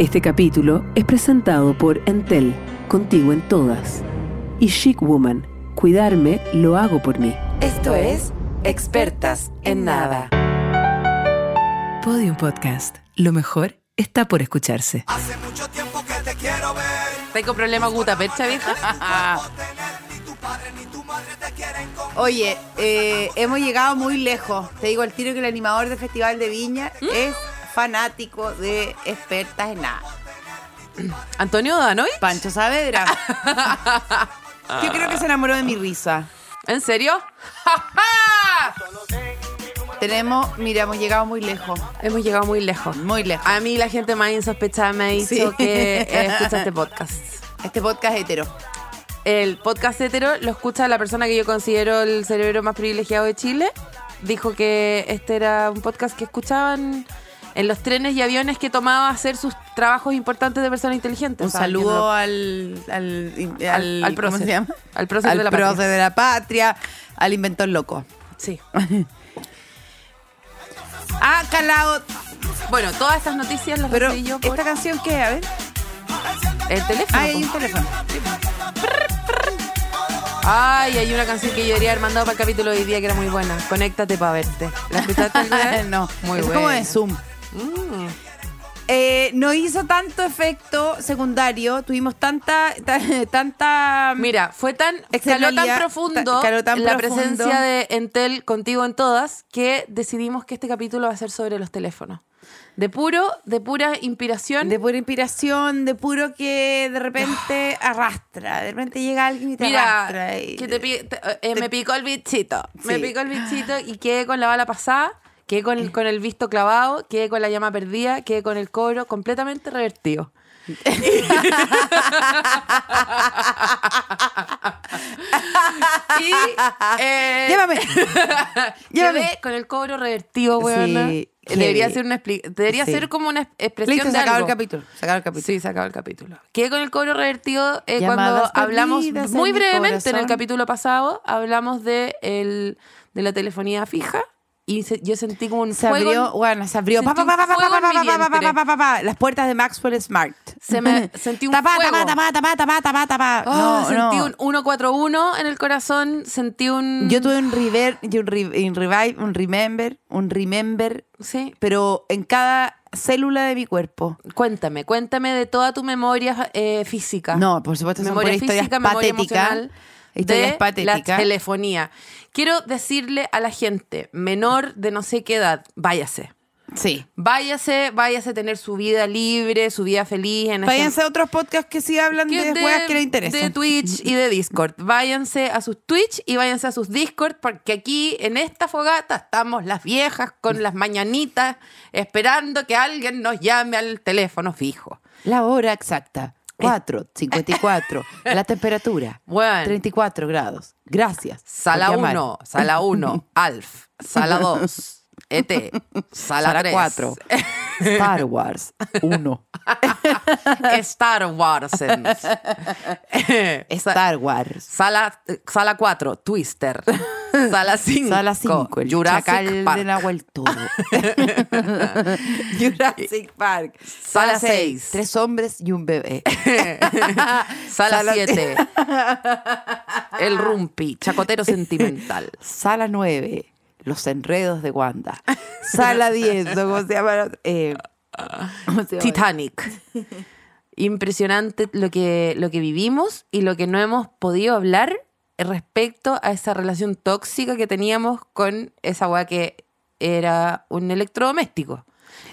Este capítulo es presentado por Entel, contigo en todas. Y Chic Woman, cuidarme lo hago por mí. Esto es Expertas en Nada. Podium Podcast. Lo mejor está por escucharse. Hace mucho tiempo que te quiero ver. ¿Tengo problema guta percha, vieja? Oye, eh, hemos llegado muy lejos. Te digo al tiro que el animador del Festival de Viña ¿Mm? es fanático de expertas en nada. ¿Antonio Danoy? Pancho Saavedra. Yo creo que se enamoró de mi risa. ¿En serio? Tenemos, mira, hemos llegado muy lejos. Hemos llegado muy lejos. Muy lejos. A mí la gente más insospechada me ha dicho Sí. que eh, escucha este podcast. Este podcast hetero. El podcast hetero lo escucha la persona que yo considero el cerebro más privilegiado de Chile. Dijo que este era un podcast que escuchaban en los trenes y aviones que tomaba a hacer sus trabajos importantes de persona inteligente. Un saludo al, al, al, Al- al ¿cómo se llama? Al prócer de la prócer patria. de la patria, al inventor loco. Sí. Ah, calado. Bueno, todas estas noticias las Pero, recibí yo por ¿esta canción qué? A ver. el teléfono. Ah, hay un teléfono. Ay, hay una canción que yo debería haber mandado para el capítulo de hoy día que era muy buena. Conéctate para verte. ¿La escuchaste no, Muy es buena. como de Zoom. Mm. Eh, no hizo tanto efecto secundario, tuvimos tanta, ta- tanta... Mira, fue tan, caló tan profundo ta- tan la profundo. presencia de Entel contigo en todas que decidimos que este capítulo va a ser sobre los teléfonos. De puro, de pura inspiración. de pura inspiración, de puro que de repente arrastra, de repente llega alguien y te Mira, arrastra. y- que te pi- te- eh, me picó el bichito. Me picó el bichito y quedé con la bala pasada, quedé con, con el visto clavado, quedé con la llama perdida, quedé con el cobro completamente revertido. y eh, Llévame. quedé Llévame. con el cobro revertido, weona. Sí, Debería ser una debería Sí. ser como una expresión Listo, de se acabó el algo. capítulo. Se acabó el capítulo. Sí, se acabó el capítulo. Quedé con el cobro revertido eh, cuando hablamos muy brevemente en el capítulo pasado, hablamos de, el, de la telefonía fija y se- yo sentí como un Se fuego. abrió, bueno, se abrió. En Las puertas de Maxwell Smart. Se me- sentí un Tapá, fuego. tapá, tapá, tapá, tapá, tapá. Ah, No, sentí no. un 141 en el corazón, sentí un... Yo tuve un rever, y un, re- un revive, un remember, un remember, Sí, pero en cada célula de mi cuerpo. cuéntame, cuéntame de toda tu memoria eh, física. No, por supuesto, son memoria por historias física, memoria emocional de la telefonía. Quiero decirle a la gente menor de no sé qué edad, váyase. Sí. Váyase, váyase a tener su vida libre, su vida feliz en este- Váyanse a otros podcasts que sí hablan que de juegas que les interesan. de Twitch y de Discord. Váyanse a sus Twitch y váyanse a sus Discord porque aquí en esta fogata estamos las viejas con las mañanitas esperando que alguien nos llame al teléfono fijo. La hora exacta. 4, 54. La temperatura. Bueno. 34 grados. Gracias. Sala por llamar. 1, sala 1, Alf, sala 2, ET, sala Sala 3, 4. Star Wars 1. Star Wars. Star Wars. Sala, sala 4, Twister. Sala 5, Sala 5. El Jurassic chacal Park. de. Jurassic Park. Sala seis. Tres hombres y un bebé. Sala Sala 7, El Rumpi, Chacotero Sentimental. Sala 9. Los enredos de Wanda. Sala 10. ¿Cómo se llama? Eh, ¿cómo se llama? Titanic. Impresionante lo que, lo que vivimos y lo que no hemos podido hablar respecto a esa relación tóxica que teníamos con esa weá que era un electrodoméstico.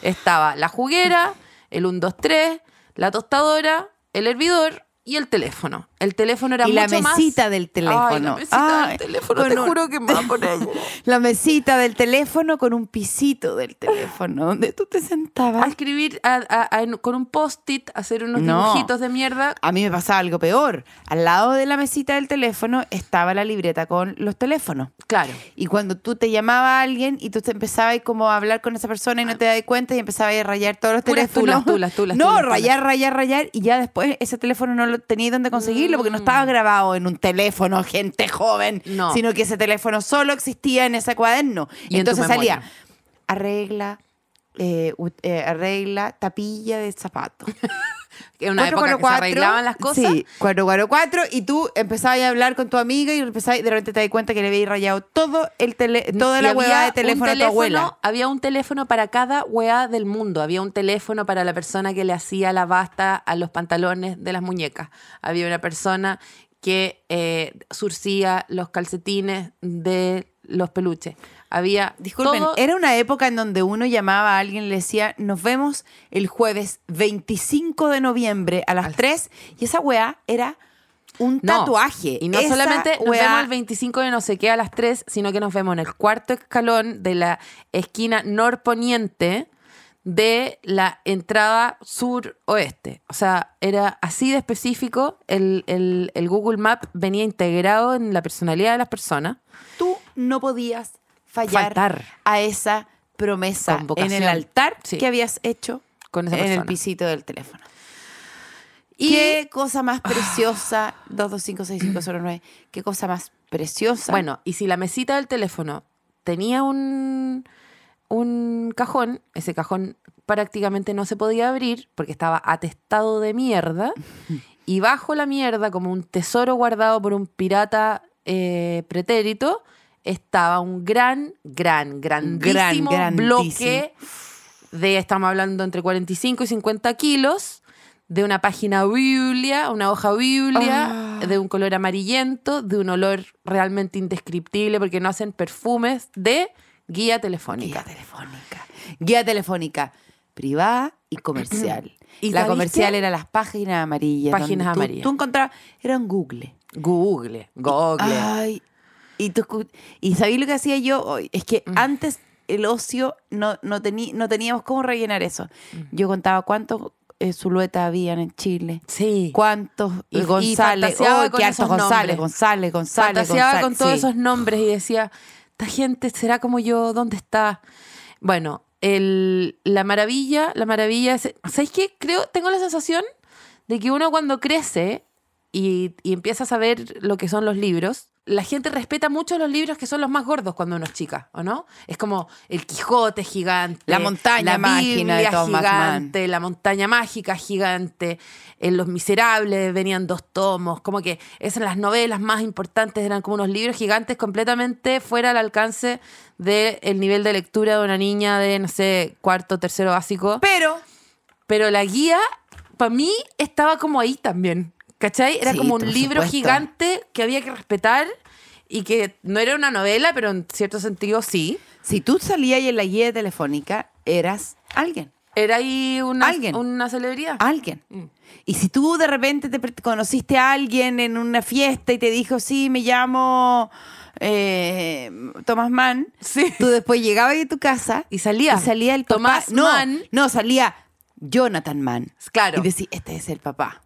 Estaba la juguera, el 123, la tostadora, el hervidor y el teléfono. El teléfono era Y la mucho más- mesita del teléfono. Ay, la mesita Ay, del teléfono, te un- juro que me va a poner. La mesita del teléfono con un pisito del teléfono donde tú te A sentabas. escribir a- a- a- con un post-it, hacer unos No. dibujitos de mierda. A mí me pasaba algo peor. Al lado de la mesita del teléfono estaba la libreta con los teléfonos. Claro. Y cuando tú te llamaba a alguien y tú te empezabas como a hablar con esa persona y no te das cuenta y empezabas a rayar todos los Puras teléfonos. tulas, tulas, tulas, No, tulas, rayar, rayar, rayar. Y ya después ese teléfono no lo tenías donde conseguirlo porque no estaba grabado en un teléfono, gente joven. Mm. No. Sino que ese teléfono solo existía en ese cuaderno. Y en Entonces salía, arregla eh, eh, arregla tapilla de zapato. Que una época que se arreglaban las cosas. Sí, 444 y tú empezabas a hablar con tu amiga y empezabas, de repente te das cuenta que le habías rayado todo el tele, toda Y la hueá de teléfono a tu abuela. Había un teléfono para cada weá del mundo. Había un teléfono para la persona que le hacía la basta a los pantalones de las muñecas. Había una persona que eh, surcía los calcetines de los peluches. Había Disculpen, todo- era una época en donde uno llamaba a alguien y le decía, nos vemos el jueves 25 de noviembre a las 3 y esa weá era un No, tatuaje. Y no Esa solamente nos vemos el 25 de no sé qué a las 3, sino que nos vemos en el cuarto escalón de la esquina norponiente de la entrada sur-oeste. O sea, era así de específico. El, el- el Google Map venía integrado en la personalidad de las personas. tú no podías fallar Faltar. a esa promesa en el altar Sí. que habías hecho Con esa en el persona. pisito del teléfono. Y qué cosa más preciosa, 2256509, qué cosa más preciosa. Bueno, y si la mesita del teléfono tenía un, un cajón, ese cajón prácticamente no se podía abrir porque estaba atestado de mierda. Y bajo la mierda, como un tesoro guardado por un pirata eh, pretérito, estaba un gran, gran, grandísimo bloque de, estamos hablando, entre 45 y 50 kilos, de una página biblia, una hoja biblia, Ah. de un color amarillento, de un olor realmente indescriptible, porque no hacen perfumes, de guía telefónica. Guía telefónica. Guía telefónica privada y comercial. ¿Y la comercial qué? era las páginas amarillas. Páginas donde tú- amarillas. Tú encontrabas, era un Google. Google, Google. Ay, y, tú, y ¿sabéis lo que hacía yo hoy? Es que Mm. antes el ocio no, no, tení- no teníamos cómo rellenar eso. Mm. Yo contaba cuántos eh, Zuluetas habían en Chile. sí. ¿Cuántos Y- y González? fantaseaba ¡Ay, con qué harto esos González. González, González, González. con todos Sí. esos nombres y decía, esta gente será como yo, ¿dónde está? Bueno, el, la maravilla, la maravilla es, ¿sabes qué? Creo, tengo la sensación de que uno cuando crece y, y empieza a saber lo que son los libros, la gente respeta mucho los libros que son los más gordos cuando uno es chica, ¿o no? Es como el Quijote gigante, La montaña la de Thomas gigante, la montaña mágica gigante, en Los Miserables venían dos tomos, como que esas las novelas más importantes eran como unos libros gigantes completamente fuera al alcance del nivel de lectura de una niña de, no sé, cuarto, tercero básico. Pero Pero la guía, para mí, estaba como ahí también. ¿Cachai? Era Sí, como un libro supuesto. gigante que había que respetar y que no era una novela, pero en cierto sentido sí. si tú salías ahí en la guía telefónica, eras alguien. Era ahí una, Alguien. una celebridad. Alguien. Mm. Y si tú de repente te conociste a alguien en una fiesta y te dijo, sí, me llamo eh, Thomas Mann, Sí. tú después llegabas a tu casa Y salía. y salía el. Tomás no, Mann. No, salía Jonathan Mann. Claro. Y decía, este es el papá.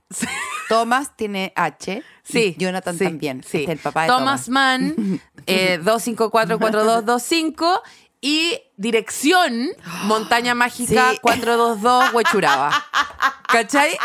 Thomas tiene H. Sí. y Jonathan sí, también. Sí. Este es el papá de Thomas Thomas. Mann, eh, 2544225 y dirección Montaña Mágica Sí. 422 Huechuraba. ¿Cachai?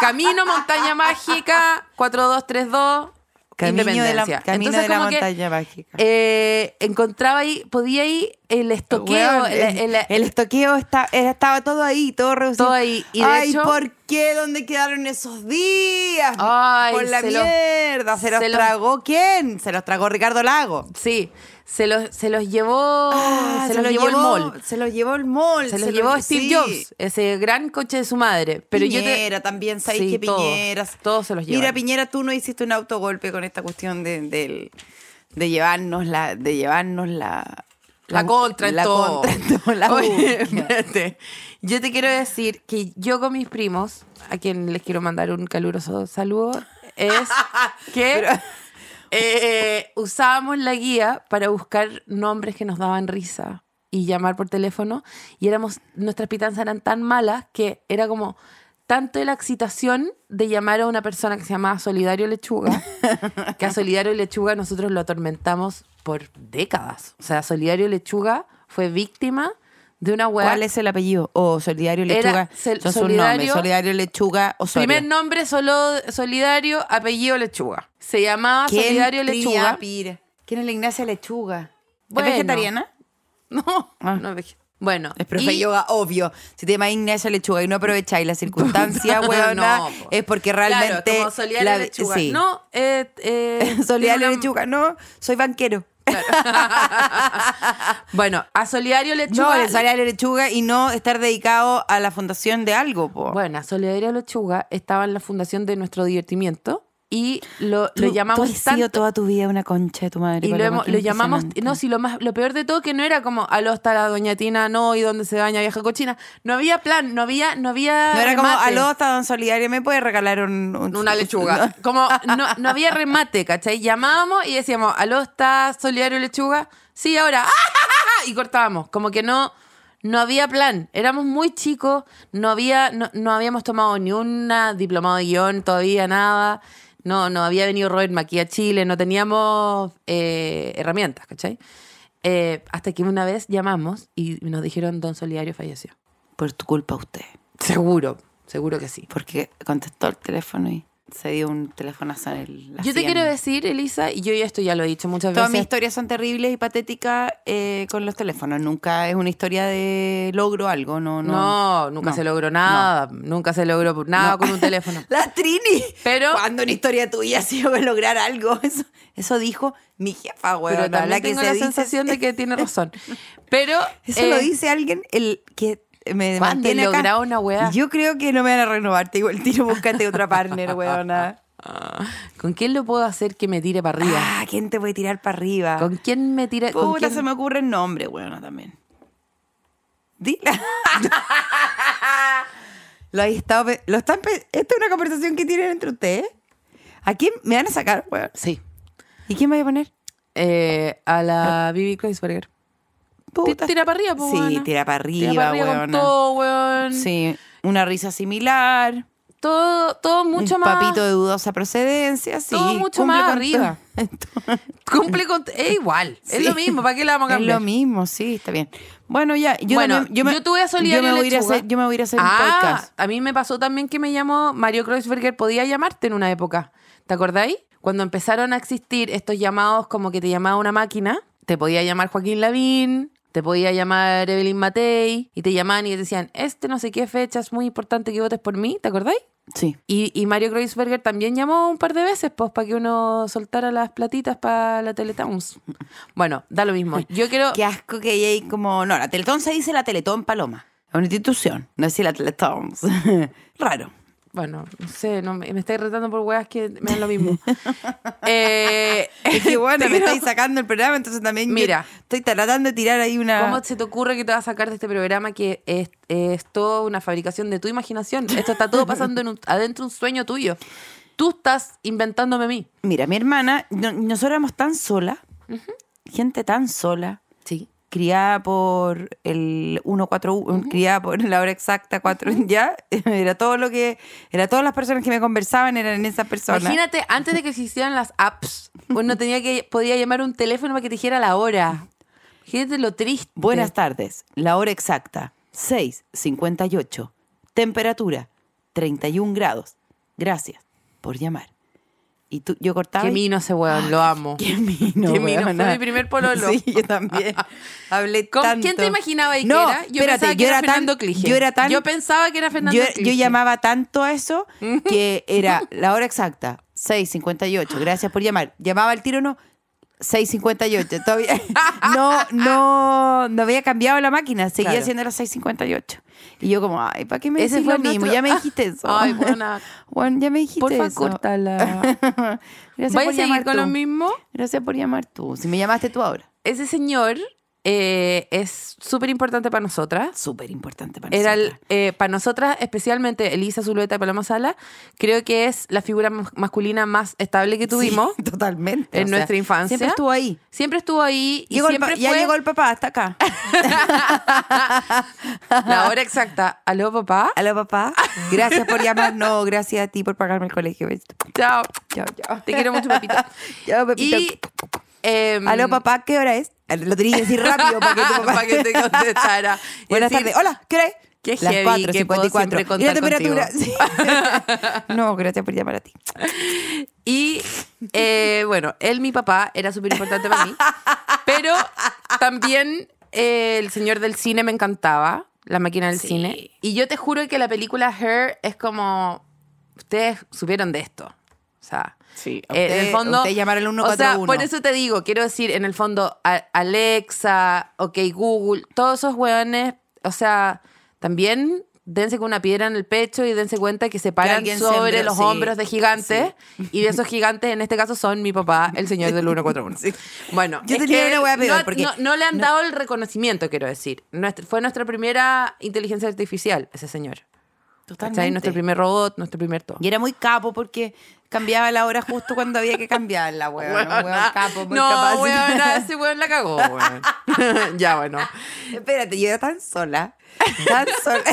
Camino Montaña Mágica 4232 Camino de la, camino Entonces, de la como que, montaña mágica. eh, encontraba ahí, podía ir el estoqueo, el- el, el- el estoqueo está, estaba todo ahí, todo reducido. Todo ahí. Y de Ay, hecho- ¿por qué? ¿Dónde quedaron esos días? Ay, Por la se los- mierda. ¿Se los se los- tragó quién? Se los tragó Ricardo Lago. Sí, se los, se los llevó, Ah, se, los llevó, el mall. Se los llevó el mall. Se los llevó Steve sí. Jobs, ese gran coche de su madre. Pero yo Piñera te, también, ¿sabes Sí, todos, Piñera? todos se los llevan. Mira, Piñera, tú no hiciste un autogolpe con esta cuestión de, de llevarnos la... De llevarnos la la contra en la todo. contra en todo, la Oye, búsqueda. espérate. Yo te quiero decir que yo con mis primos, a quien les quiero mandar un caluroso saludo, es que eh, usábamos la guía para buscar nombres que nos daban risa y llamar por teléfono y éramos nuestras pitanzas eran tan malas que era como tanto la excitación de llamar a una persona que se llamaba Solidario Lechuga, que a Solidario Lechuga nosotros lo atormentamos por décadas. O sea, Solidario Lechuga fue víctima de una weá. ¿Cuál es el apellido? O Solidario Lechuga. Sol- Son sus Solidario- nombres. Solidario Lechuga o Primer nombre solo Solidario, apellido Lechuga. Se llamaba Solidario Lechuga. ¿Quién es la Ignacia Lechuga? Bueno. ¿Es vegetariana? No, Ah. no es vege- Bueno, Es profe y- yoga, obvio. Si te llamas Ignacia Lechuga y no aprovecháis la circunstancia, weona, No, po. es porque realmente... Claro, como Solidario la- Lechuga. sí. No, eh, eh, Solidario una- Lechuga, no, soy banquero. Bueno, a Solidario Lechuga. No, Solidario Lechuga y no estar dedicado a la fundación de algo, po. Bueno, a Solidario Lechuga estaba en la fundación de nuestro divertimiento y lo, Tú- lo llamamos tú has sido toda tu vida una concha de tu madre. y lo, hemos- lo llamamos, no, si lo más, lo peor de todo que no era como, aló está la doña Tina, no, y dónde se baña vieja cochina. No había plan, no había, no había. No era como, aló, está Don Solidario, ¿me puede regalar un, un- Una lechuga. Como no, no había remate, ¿cachai? Llamábamos y decíamos, aló, está Solidario Lechuga. Sí, ahora. Y cortábamos. Como que no, no había plan. Éramos muy chicos, no había, no, no habíamos tomado ni una diplomado de guion, todavía nada. No, no había venido Robert Maki a Chile, no teníamos eh, herramientas, ¿cachai? Eh, hasta que una vez llamamos y nos dijeron, Don Solidario falleció. Por tu culpa usted. Seguro, seguro que sí. Porque contestó el teléfono y se dio un telefonazo en el. la Yo te quiero decir, Elisa, y yo ya esto ya lo he dicho muchas Todas mis veces. historias son terribles y patéticas eh, con los teléfonos. Nunca es una historia de logro algo, no, no. No, nunca No. se logró nada, nunca se logró nada No. con un teléfono. La Trini. Pero- Cuando una historia tuya ha sido lograr algo. Eso, eso dijo mi jefa, güey. Pero también tengo la sensación de que tiene razón. Pero Eso eh, lo dice alguien el que me ¿Cuándo mantiene acá. una weá? Yo creo que no me van a renovar. Te digo el tiro, búscate otra partner, weona. ¿Con quién lo puedo hacer que me tire para arriba? Ah, ¿quién te puede tirar para arriba? ¿Con quién me tira? con Puta, quién- se me ocurre el nombre, weona, también. Dila. lo he estado... Lo están Esta es una conversación que tienen entre ustedes. ¿A quién me van a sacar, weón? Sí. ¿Y quién me voy a poner? Eh, a la Bibi Kreuzberger. Puta. Tira para arriba, po, Sí, tira para arriba, Tira para arriba con weona. todo, weón. Sí, una risa similar. Todo, todo mucho un más. papito de dudosa procedencia, sí. Todo mucho más con arriba. Cumple con. Es igual. Es lo mismo. ¿Para qué la vamos a Es cambiar? lo mismo, sí, está bien. Bueno, ya, yo bueno, también- yo, yo, me, tuve a Solidario yo me voy a ir a Lechuga. hacer, yo me voy a ir a hacer un ah, podcast. A mí me pasó también que me llamó Mario Kreuzberger, podía llamarte en una época. ¿Te acordáis? Cuando empezaron a existir estos llamados como que te llamaba una máquina, te podía llamar Joaquín Lavín, te podía llamar Evelyn Matei, y te llamaban y te decían, este no sé qué fecha es muy importante que votes por mí, ¿te acordáis? Sí. Y, y Mario Kreuzberger también llamó un par de veces, pues, para que uno soltara las platitas para la Teletowns. Bueno, da lo mismo. Yo quiero... Qué asco que hay como. No, la Teletón se dice la Teletón Paloma. Es una institución, no es la Teletón. Raro. Bueno, no sé, no, me, me estáis retando por weas que me dan lo mismo. eh, Es que bueno, me estáis sacando el programa, entonces también yo Mira. estoy tratando de tirar ahí una. ¿Cómo se te ocurre que te vas a sacar de este programa que es, es toda una fabricación de tu imaginación? Esto está todo pasando en un- adentro de un sueño tuyo. Tú estás inventándome a mí. Mira, mi hermana, no- nosotros éramos tan sola, gente tan sola, Sí. Criada por el 141, criada por la hora exacta 4, ya, era todo lo que, era todas las personas que me conversaban eran esas personas. Imagínate, antes de que existieran las apps, uno tenía que, podía llamar un teléfono para que te dijera la hora. Imagínate lo triste. Buenas tardes, la hora exacta, 6.58, temperatura, 31 grados. Gracias por llamar. Y tú, yo cortaba. Qué mino ese weón, lo amo. Qué mino, Qué mino, fue mi primer pololo. Sí, yo también. Hablé ¿Con tanto. quién te imaginabas que no, era? Yo espérate, pensaba que yo era, era Fernando Clige. Yo era tan... Yo pensaba que era Fernando yo, Clige. yo llamaba tanto a eso que era la hora exacta, 6.58. Gracias por llamar. Llamaba al tiro, no, 6.58. Todavía no, no, no había cambiado la máquina. Seguía Claro. siendo las 6.58. Y yo como, ay, ¿para qué me Ese fue lo mismo? nuestro- Ya me dijiste eso. Ay, buena. Bueno, ya me dijiste Porfa, eso. córtala. Gracias ¿Vais por a seguir llamar con tú. lo mismo? Gracias por llamar tú. Si me llamaste tú ahora. Ese señor eh, es súper importante para nosotras. Súper importante para Era el, nosotras. eh, para nosotras, especialmente Elisa Zulueta y Paloma Sala, creo que es la figura mas- masculina más estable que tuvimos. Sí, totalmente. en nuestra infancia. Siempre estuvo ahí. Siempre estuvo ahí y Llegó ya llegó el papá hasta acá. la hora exacta. ¿Aló, papá? Aló, papá. Gracias por llamar. No, gracias a ti por pagarme el colegio. Chao. Chao, chao. Te quiero mucho, papito. Chao, Pepito. Y... em, Aló, papá, ¿qué hora es? Lo tenía que decir rápido para que tu papá... Para que te contestara. Buenas decir, tardes. Hola, ¿qué hora es? Qué Las heavy que puedo 4.54. siempre ¿Y la temperatura? Sí. no, gracias por llamar a ti. Y eh, bueno, él, mi papá, era súper importante para mí. Pero también eh, El Señor del Cine me encantaba, La Máquina del Sí. Cine. Y yo te juro que la película Her es como... Ustedes supieron de esto. O sea... Sí, eh, en el usted- fondo, usted llamaron al o sea, 141. por eso te digo, quiero decir, en el fondo, Alexa, OK Google, todos esos hueones, o sea, también dense con una piedra en el pecho y dense cuenta que se paran sobre sembró, los sí, hombros de gigantes. Y de esos gigantes, en este caso, son mi papá, el señor del 141. Sí. Bueno, Yo tenía una hueá peor, no, porque- no- no le han no- dado el reconocimiento, quiero decir. Nuestra- fue nuestra primera inteligencia artificial, ese señor. ¿Cachai? Totalmente. Nuestro primer robot, nuestro primer todo. Y era muy capo porque cambiaba la hora justo cuando había que cambiarla, weón. Un weón capo, muy no, capaz. weona, ese weón la cagó, weón. ya, bueno. Espérate, yo era tan sola. Tan sola.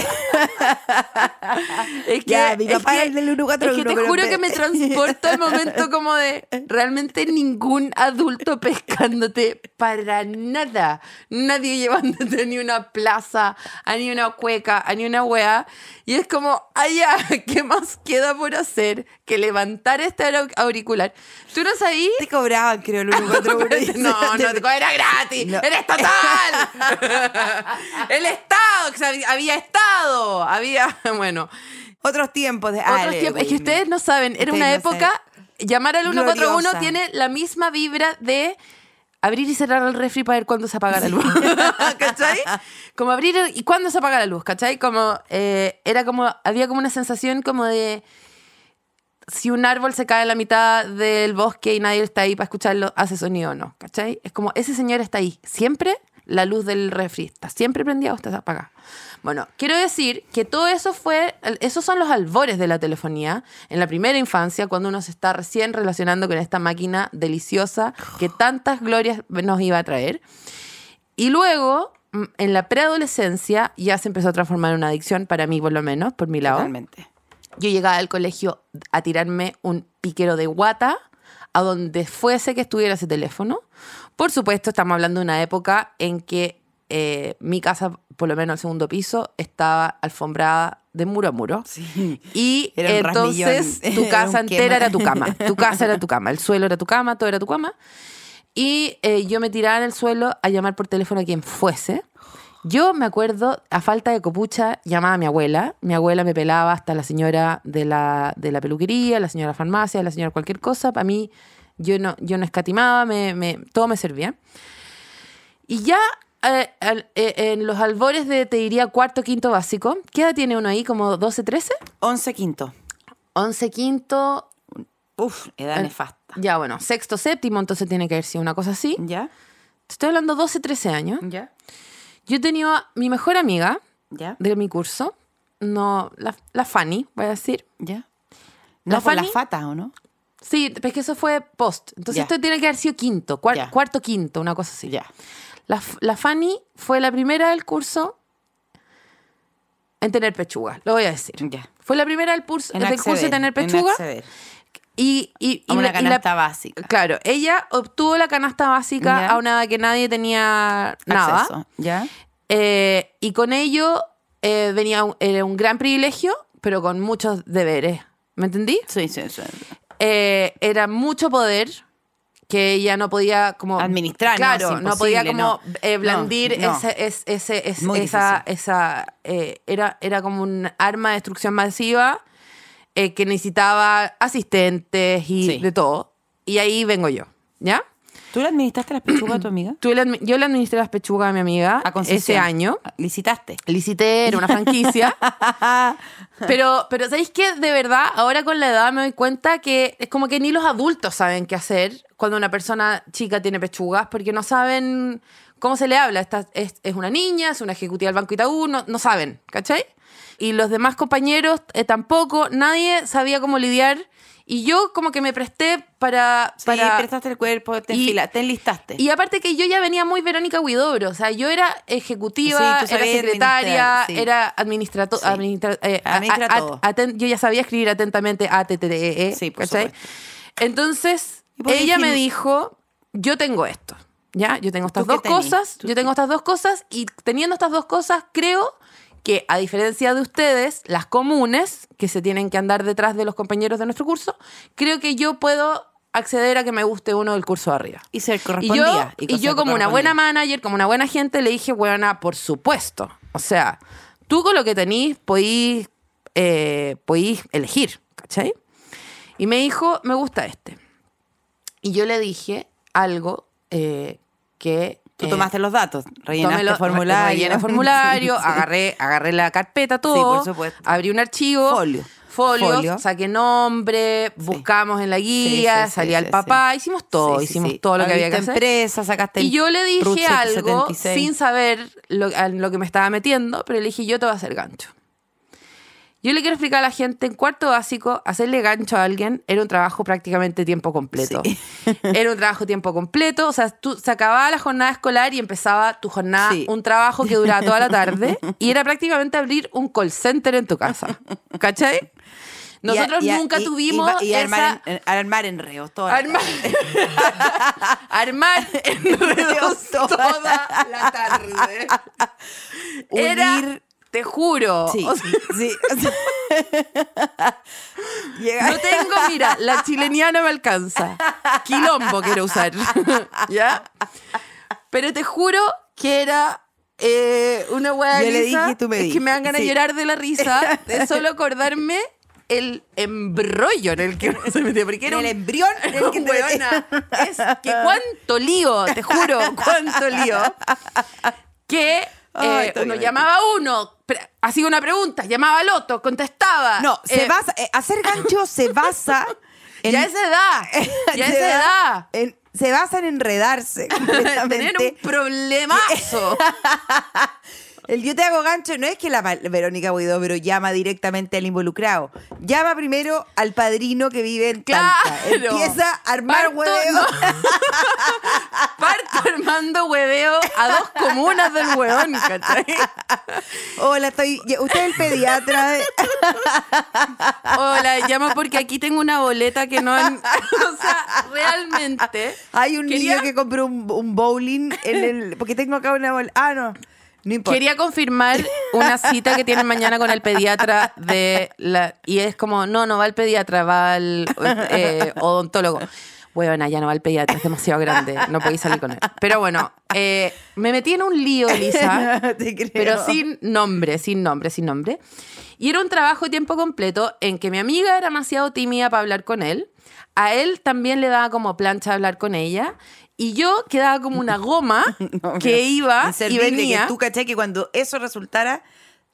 Es que, Ya, mi es que- era el del 141, Es que te pero juro que me transporta al momento como de realmente ningún adulto pescándote para nada. Nadie llevándote ni una plaza, a ni una cueca, a ni una wea. Y es como, allá, ¿qué más queda por hacer que levantar este aur- auricular? ¿Tú no sabías? Te cobraban, creo, el 141. No, no, era gratis, No. era estatal. El Estado, había- había Estado, había, bueno, Otros tiempos de otros Ale, tiempos. Es que ustedes no saben, era una no época, llamar al 141 Gloriosa. tiene la misma vibra de abrir y cerrar el refri para ver cuándo se apaga la luz. ¿Cachai? Como abrir y cuándo se apaga la luz, ¿cachai? Como, eh, era como, había como una sensación como de si un árbol se cae en la mitad del bosque y nadie está ahí para escucharlo, hace sonido o no, ¿cachai? Es como, ese señor está ahí, siempre la luz del refri está siempre prendida o está apagada. Bueno, quiero decir que todo eso fue, esos son los albores de la telefonía en la primera infancia, cuando uno se está recién relacionando con esta máquina deliciosa que tantas glorias nos iba a traer. Y luego, mm, en la preadolescencia, ya se empezó a transformar en una adicción, para mí por lo menos, por mi lado. Totalmente. Yo llegaba al colegio a tirarme un piquero de guata a donde fuese que estuviera ese teléfono. Por supuesto, estamos hablando de una época en que eh, mi casa, por lo menos el segundo piso, estaba alfombrada de muro a muro. Sí. Y entonces rasmillón. tu casa entera quema. era tu cama. Tu casa era tu cama. El suelo era tu cama, todo era tu cama. Y eh, yo me tiraba en el suelo a llamar por teléfono a quien fuese. Yo me acuerdo, a falta de copucha, llamaba a mi abuela. Mi abuela me pelaba hasta la señora de la, de la peluquería, la señora farmacia, la señora cualquier cosa. Para mí, yo no, yo no escatimaba, me, me- todo me servía. Y ya eh, eh, en los albores de, te diría, cuarto, quinto básico, ¿qué edad tiene uno ahí? ¿Como 12, 13? 11 quinto. 11, quinto, Uf, edad Eh, nefasta. ya bueno, sexto, séptimo, entonces tiene que haber sido una cosa así. ¿Ya? Te Estoy hablando 12, 13 años. ¿Ya? Yo tenía a mi mejor amiga ¿Ya? de mi curso, no, la, la Fanny, voy a decir. ¿Ya? ¿La No, por Fanny? las fatas, ¿o no? Sí, es que eso fue post. Entonces Ya. esto tiene que haber sido quinto, cuar- Ya. cuarto, quinto, una cosa así. Ya. La, la Fanny fue la primera del curso en tener pechuga, lo voy a decir. Ya. Fue la primera del, curso- En del curso en tener en pechuga. Y, y, y A una la- canasta básica. Claro, ella obtuvo la canasta básica a una edad que nadie tenía nada. Acceso. ¿Ya? Eh, y con ello eh, venía un, era un gran privilegio, pero con muchos deberes. ¿Me entendí? Sí, sí, sí. Eh, era mucho poder que ella no podía como Administrar, claro no, podía como no. eh, blandir no. ese, es- ese, es- Muy esa, difícil. esa eh, era, era como un arma de destrucción masiva eh, que necesitaba asistentes y Sí. de todo y ahí vengo yo ¿ya? ¿Tú le administraste las pechugas a tu amiga? Tú le admi- yo le administré las pechugas a mi amiga A ese año ¿Licitaste? licité, era una franquicia. pero, pero ¿sabéis qué? De verdad, ahora con la edad me doy cuenta que es como que ni los adultos saben qué hacer cuando una persona chica tiene pechugas, porque no saben cómo se le habla. Esta, es, es una niña, es una ejecutiva del Banco Itaú, no, no saben, ¿cachai? Y los demás compañeros eh, tampoco, nadie sabía cómo lidiar. Y yo como que me presté para... Sí, para prestaste el cuerpo, te, Y- te enlistaste. y aparte que yo ya venía muy Verónica Huidobro, o sea, yo era ejecutiva, Sí, era secretaria, sí. era administrato- Sí. administra- eh, a- aten- yo ya sabía escribir atentamente A, T, T, E, Sí, por ¿cachai? Entonces, ¿Y por qué ella me dijo, yo tengo esto, ¿ya? Yo tengo estas ¿Tú qué dos cosas, ¿Tú yo tengo estas dos cosas y teniendo estas dos cosas, creo que a diferencia de ustedes, las comunes, que se tienen que andar detrás de los compañeros de nuestro curso, creo que yo puedo acceder a que me guste uno del curso de arriba. Y se Y correspondía. yo, y yo como una buena manager, como una buena gente, le dije, buena, por supuesto. O sea, tú con lo que tenís podís, eh, podís elegir, ¿cachai? Y me dijo, me gusta este. Y yo le dije algo eh, que... Tú eh, tomaste los datos, rellenaste lo- formulario. rellené formulario, Sí, sí. agarré, agarré la carpeta, todo. por supuesto. Abrí un archivo. Folio. Folios, Folio. saqué nombre, buscamos en la guía, Sí, sí, salía sí, el sí, papá, sí. hicimos todo, Sí, sí, hicimos sí. todo lo que había que hacer. empresa, sacaste Y el yo le dije algo 76. sin saber lo, a lo que me estaba metiendo, pero le dije, yo te voy a hacer gancho. Yo le quiero explicar a la gente, en cuarto básico, hacerle gancho a alguien era un trabajo prácticamente tiempo completo. Sí. Era un trabajo tiempo completo, o sea, tú, se acababa la jornada escolar y empezaba tu jornada, Sí. un trabajo que duraba toda la tarde, y era prácticamente abrir un call center en tu casa. ¿Cachai? Nosotros Y a- y a- nunca y- tuvimos y, y esa... armar, en, armar enreos. toda la Armar, armar enredos toda la tarde. Era, Unir- te juro. Sí, o sea, sí. o sea, llega- no tengo, mira, la chileniana me alcanza. Quilombo quiero usar. ¿Ya? Pero te juro que era eh, una hueá de Yo le dije y tú me es que me dan ganas sí. llorar de la risa de solo acordarme el embrollo en el que uno se metió. Porque era el un- embrión en el que Weona, es que cuánto lío, te juro, cuánto lío. Que Ay, está uno bien. llamaba a uno, hacía una pregunta, llamaba al otro, contestaba. No, se Eh, basa, eh, hacer gancho se basa en Ya esa edad, ya se esa da- edad. en- se basa en enredarse. Tener un problemazo. El yo te hago gancho no es que la Verónica Guidó, pero llama directamente al involucrado. Llama primero al padrino que vive en Talca. Claro. Empieza a armar Parto- hueveo. no. Parto armando hueveo a dos comunas del hueón, ¿cachai? Hola, estoy. Usted es el pediatra. Hola, llamo porque aquí tengo una boleta que no han... O sea, realmente... Hay un Quería- niño que compró un, un bowling en el. Porque tengo acá una bola. Ah, no. No importa. Quería confirmar una cita que tienen mañana con el pediatra de la... Y es como, no, no va al pediatra, va al eh, odontólogo. Bueno, ya no va al pediatra, es demasiado grande, no podéis salir con él. Pero bueno, eh, me metí en un lío, Lisa, Te pero sin nombre, sin nombre, sin nombre. Y era un trabajo de tiempo completo en que mi amiga era demasiado tímida para hablar con él. A él también le daba como plancha hablar con ella. Y yo quedaba como una goma No, que iba y venía. Que tú caché que cuando eso resultara,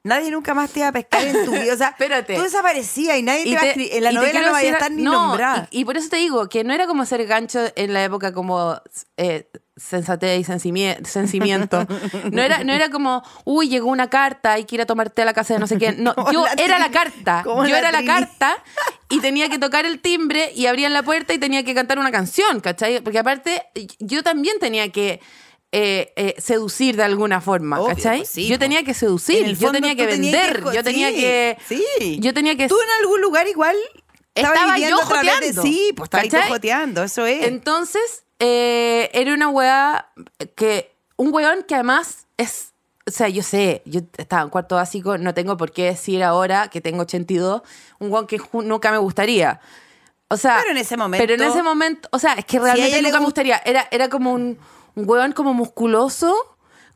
nadie nunca más te iba a pescar en tu vida. O sea, Espérate. tú desaparecías y nadie te, Y va a te- escribir. En la te novela no vaya a estar ni no, nombrada. Y, y por eso te digo que no era como hacer gancho en la época como eh, sensatez y sensimiento. No era, no era como, uy, llegó una carta, hay que ir a tomarte a la casa de no sé quién. No, yo la era la carta. Yo la era la carta y tenía que tocar el timbre y abrían la puerta y tenía que cantar una canción, ¿cachai? Porque aparte, yo también tenía que. eh, eh, seducir de alguna forma, Obvio, ¿cachai? pues sí, yo tenía que seducir, yo tenía que vender, yo tenía sí, que Sí. yo tenía que Tú en algún lugar igual Estaba viviendo yo de- joteando, Sí, pues estabas tú ¿cachai? joteando, eso es. Entonces, eh, era una weá que. Un weón que además es. O sea, yo sé, yo estaba en cuarto básico, no tengo por qué decir ahora que tengo 82, un weón que nunca me gustaría. O sea. Pero en ese momento- Pero en ese momento. O sea, es que realmente nunca me gust- gustaría. Era, era como un, un weón como musculoso,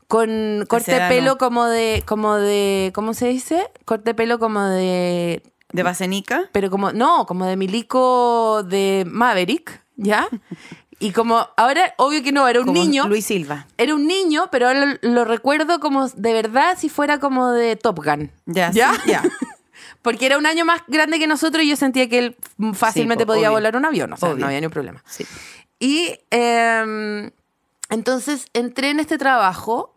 con corte de pelo como de. como de. ¿Cómo se dice? Corte de pelo como de ¿De Basenica? pero como, no, como de Milico de Maverick, ¿ya? Y como, ahora, obvio que no, era un Como niño. Luis Silva. Era un niño, pero ahora lo, lo recuerdo como de verdad si fuera como de Top Gun. Ya, ¿Ya? sí, ya. Porque era un año más grande que nosotros y yo sentía que él fácilmente Sí, po, podía obvio. volar un avión, o sea, Obvio. no había ni un problema. Sí. Y eh, entonces entré en este trabajo,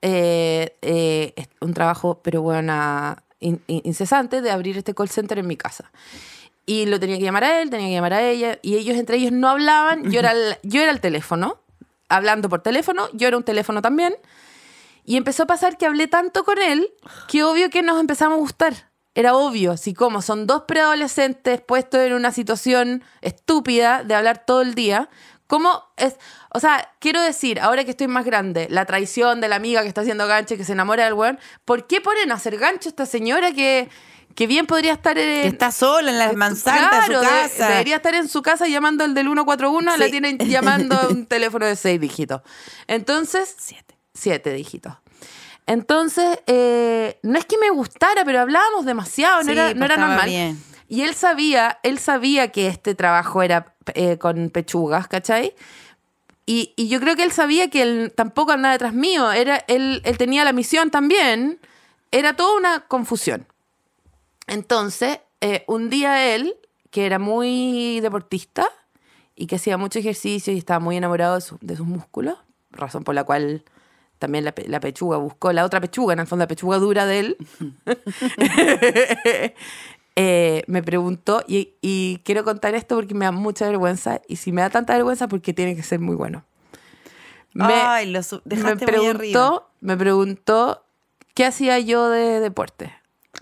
eh, eh, un trabajo, pero bueno, in- in- incesante, de abrir este call center en mi casa. Y lo tenía que llamar a él, tenía que llamar a ella, y ellos entre ellos no hablaban, yo era el, yo era el teléfono, hablando por teléfono, yo era un teléfono también. Y empezó a pasar que hablé tanto con él que obvio que nos empezamos a gustar. Era obvio, si como son dos preadolescentes puestos en una situación estúpida de hablar todo el día, ¿cómo es? O sea, quiero decir, ahora que estoy más grande, la traición de la amiga que está haciendo gancho y que se enamora del weón, ¿por qué ponen a hacer gancho a esta señora que, que bien podría estar en, Que está sola en las manzanas de su de- casa. debería estar en su casa llamando al del 141, la Sí. tienen llamando a un teléfono de seis dígitos. Entonces, Siete. siete dígitos. Entonces, eh, no es que me gustara, pero hablábamos demasiado, no Sí, era, pues no era estaba normal. bien. Y él sabía, él sabía que este trabajo era eh, con pechugas, ¿cachai? Y, y yo creo que él sabía que él tampoco andaba detrás mío. Era, él, él tenía la misión también. Era toda una confusión. Entonces, eh, un día él, que era muy deportista y que hacía mucho ejercicio y estaba muy enamorado de, su- de sus músculos, razón por la cual también la, pe- la pechuga buscó la otra pechuga, en el fondo la pechuga dura de él, eh, me preguntó, y, y quiero contar esto porque me da mucha vergüenza, y si me da tanta vergüenza porque tiene que ser muy bueno. Me, Ay, lo me preguntó, me preguntó qué hacía yo de deporte.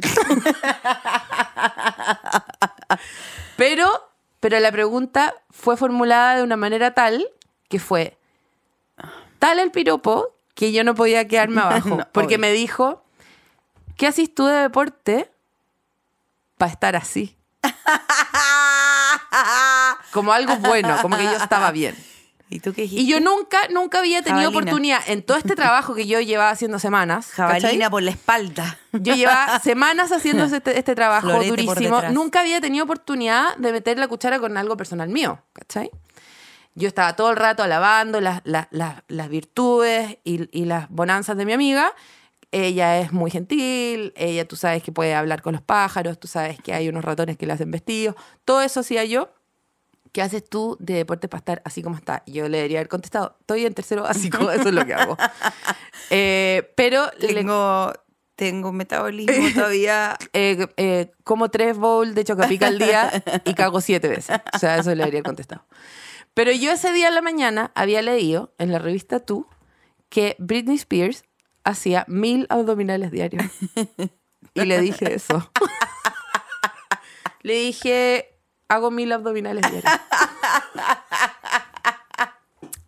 pero, pero la pregunta fue formulada de una manera tal que fue tal el piropo que yo no podía quedarme abajo. No, porque obvio. me dijo, ¿qué haces tú de deporte para estar así? Como algo bueno, como que yo estaba bien. ¿Y tú qué dijiste? Y yo nunca, nunca había tenido Jabalina. oportunidad en todo este trabajo que yo llevaba haciendo semanas. ¿cachai? Jabalina por la espalda. Yo llevaba semanas haciendo este, este trabajo Florete durísimo. Nunca había tenido oportunidad de meter la cuchara con algo personal mío, ¿cachai? Yo estaba todo el rato alabando las, las, las- las virtudes y, y las bonanzas de mi amiga. Ella es muy gentil, ella tú sabes que puede hablar con los pájaros, tú sabes que hay unos ratones que le hacen vestidos. Todo eso hacía yo. ¿Qué haces tú de deporte para estar así como está? Yo le debería haber contestado, estoy en tercero básico, eso es lo que hago. Eh, pero le- Tengo, tengo metabolismo todavía. eh, eh, como tres bowls de chocapica al día y cago siete veces. O sea, eso le habría contestado. Pero yo ese día en la mañana había leído en la revista Tú que Britney Spears hacía mil abdominales diarios. Y le dije eso. Le dije, hago mil abdominales diarios.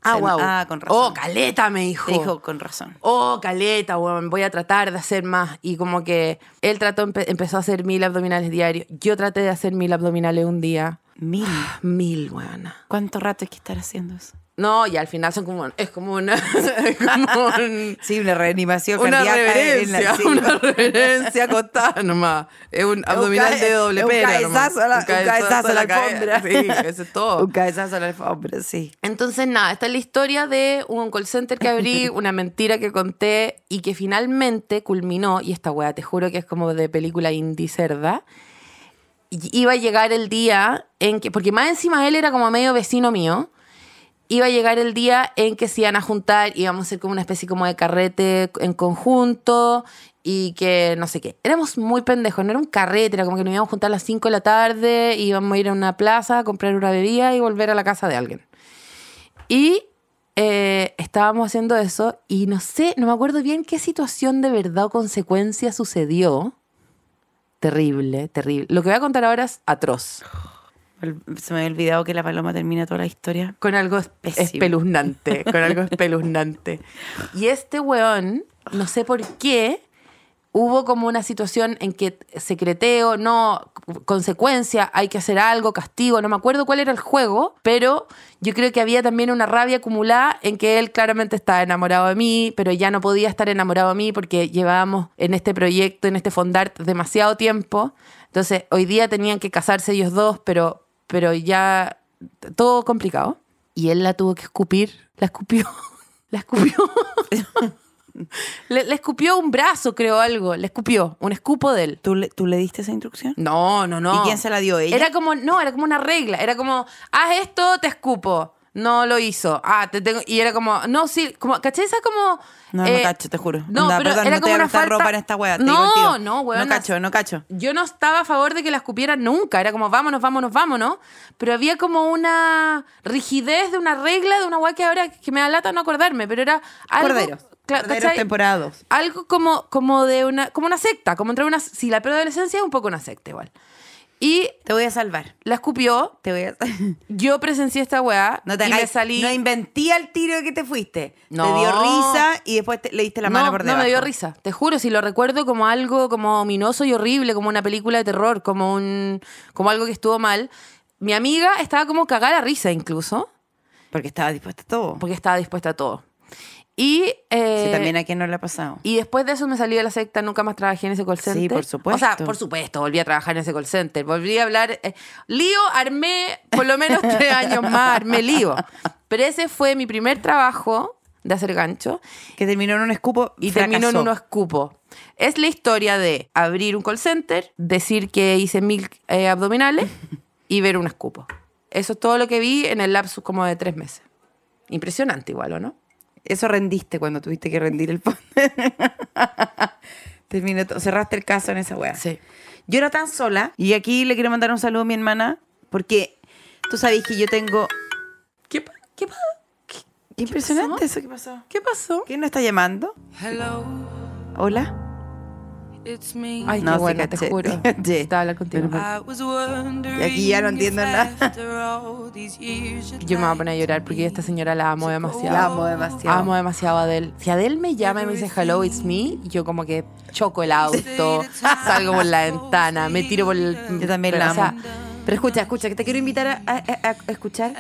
Ah, wow. ah, con razón. Oh, caleta, me dijo. Te dijo con razón. Oh, caleta, weón, voy a tratar de hacer más. Y como que él trató, empe- empezó a hacer mil abdominales diarios. Yo traté de hacer mil abdominales un día. Mil. Mil, weón. ¿Cuánto rato hay que estar haciendo eso? No, y al final son como, es como una, es como un- Sí, una reanimación una cardíaca. en la- reverencia, sí. una reverencia acostada nomás. Es un abdominal de doble un pera. cabezazo nomás. a la- un cabezazo a la alfombra. Sí, eso es todo. Un cabezazo a la alfombra, sí. Entonces, nada, esta es la historia de un call center que abrí, una mentira que conté y que finalmente culminó, y esta weá, te juro que es como de película indie cerda, iba a llegar el día en que, porque más encima él era como medio vecino mío, iba a llegar el día en que se iban a juntar, íbamos a hacer como una especie como de carrete en conjunto y que no sé qué. Éramos muy pendejos, no era un carrete, era como que nos íbamos a juntar a las 5 de la tarde, íbamos a ir a una plaza a comprar una bebida y volver a la casa de alguien. Y eh, estábamos haciendo eso y no sé, no me acuerdo bien qué situación de verdad o consecuencia sucedió. Terrible, terrible. Lo que voy a contar ahora es atroz. Se me había olvidado que la paloma termina toda la historia. Con algo Pésimo. espeluznante, con algo espeluznante. Y este weón, no sé por qué, hubo como una situación en que secreteo, no, consecuencia, hay que hacer algo, castigo, no me acuerdo cuál era el juego, pero yo creo que había también una rabia acumulada en que él claramente estaba enamorado de mí, pero ya no podía estar enamorado de mí porque llevábamos en este proyecto, en este fondart, demasiado tiempo. Entonces, hoy día tenían que casarse ellos dos, pero, pero ya todo complicado. Y él la tuvo que escupir. La escupió. La escupió. le, le escupió un brazo, creo, algo. Le escupió. Un escupo de él. ¿Tú le, ¿Tú le diste esa instrucción? No, no, no. ¿Y quién se la dio? ¿Ella? Era como, no, era como una regla. Era como, haz esto, te escupo. No lo hizo. Ah, te tengo. Y era como, no, sí, como, ¿cachai? Esa como. No, eh, no cacho, te juro. No, Onda, pero perdón, era no como una falta. ropa en esta wea. No, no, weón. No cacho, no cacho. Yo no estaba a favor de que la escupieran nunca. Era como, vámonos, vámonos, vámonos. Pero había como una rigidez de una regla, de una weá que ahora que me da lata no acordarme. Pero era algo. Corderos. Cla- Corderos ¿cachai? temporados. algo como, como de una, como una secta, como entre una, si la preadolescencia es un poco una secta igual. Y Te voy a salvar. la escupió. Te voy a Yo presencié esta weá. No te y me hagáis- salí. No inventí al tiro de que te fuiste. Te No. dio risa y después te- le diste la mano no, por no debajo. me dio risa. Te juro, si lo recuerdo como algo como ominoso y horrible, como una película de terror, como un como algo que estuvo mal. Mi amiga estaba como cagada a risa incluso, Porque estaba dispuesta a todo. porque estaba dispuesta a todo. Y eh, Sí, también a quien no le ha pasado. Y después de eso me salí de la secta, nunca más trabajé en ese call center. por supuesto. O sea, por supuesto, volví a trabajar en ese call center. Volví a hablar. eh, lío, armé por lo menos tres años más, armé lío. Pero ese fue mi primer trabajo de hacer gancho Que terminó en un escupo y terminó en unos cupos. Es la historia de abrir un call center, decir que hice mil eh, abdominales y ver un escupo. Eso es todo lo que vi en el lapsus como de tres meses. Impresionante igual, ¿o no? Eso rendiste cuando tuviste que rendir el fondo. Terminó todo. Cerraste el caso en esa wea. Sí. Yo era tan sola, y aquí le quiero mandar un saludo a mi hermana, porque tú sabes que yo tengo. ¿Qué, qué, pa- qué- Qué impresionante pasó? eso que pasó. qué pasó? ¿Quién nos está llamando? Hello, Hola. It's me. Ay, No, qué sí, buena, te juro. caché. Estaba hablando contigo. Y aquí ya no entiendo nada. Yo me voy a poner a llorar porque esta señora la amo demasiado. La amo demasiado. Amo demasiado a Adele. Si Adele me llama y me dice hello, it's me, yo como que choco el auto, salgo por la ventana, me tiro por el. Yo también la o sea, amo. Pero escucha, escucha, que te quiero invitar a, a- a- a escuchar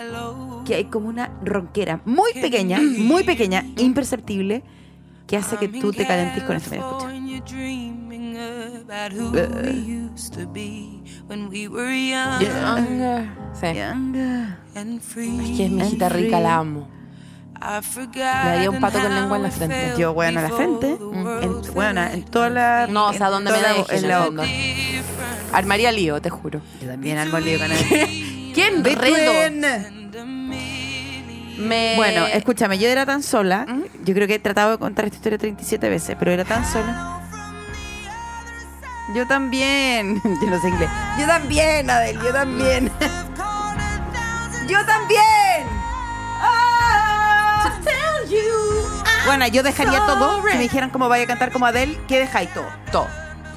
que hay como una ronquera muy pequeña, muy pequeña, imperceptible, que hace que tú te calentes con esto. Mira, escucha. About who we used to be when we were young Younger. Sí. Younger. and free. Es que es mi hijita rica, la amo. I forgot Le daría un pato con lengua en la frente. Yo, bueno, a la frente, en, bueno, en toda la... No, o sea, en donde me la- dejes, en en la boca. Armaría lío, te juro. Yo también algo lío con él. ¿Qué enredo? Between. Me... Bueno, escúchame, yo era tan sola, yo creo que he tratado de contar esta historia 37 veces, pero era tan sola. Yo también, yo no sé inglés. Yo también, Adel, yo también. yo también. Ah. Bueno, yo dejaría todo. Si me dijeran cómo vaya a cantar como Adele, ¿qué dejáis todo? todo.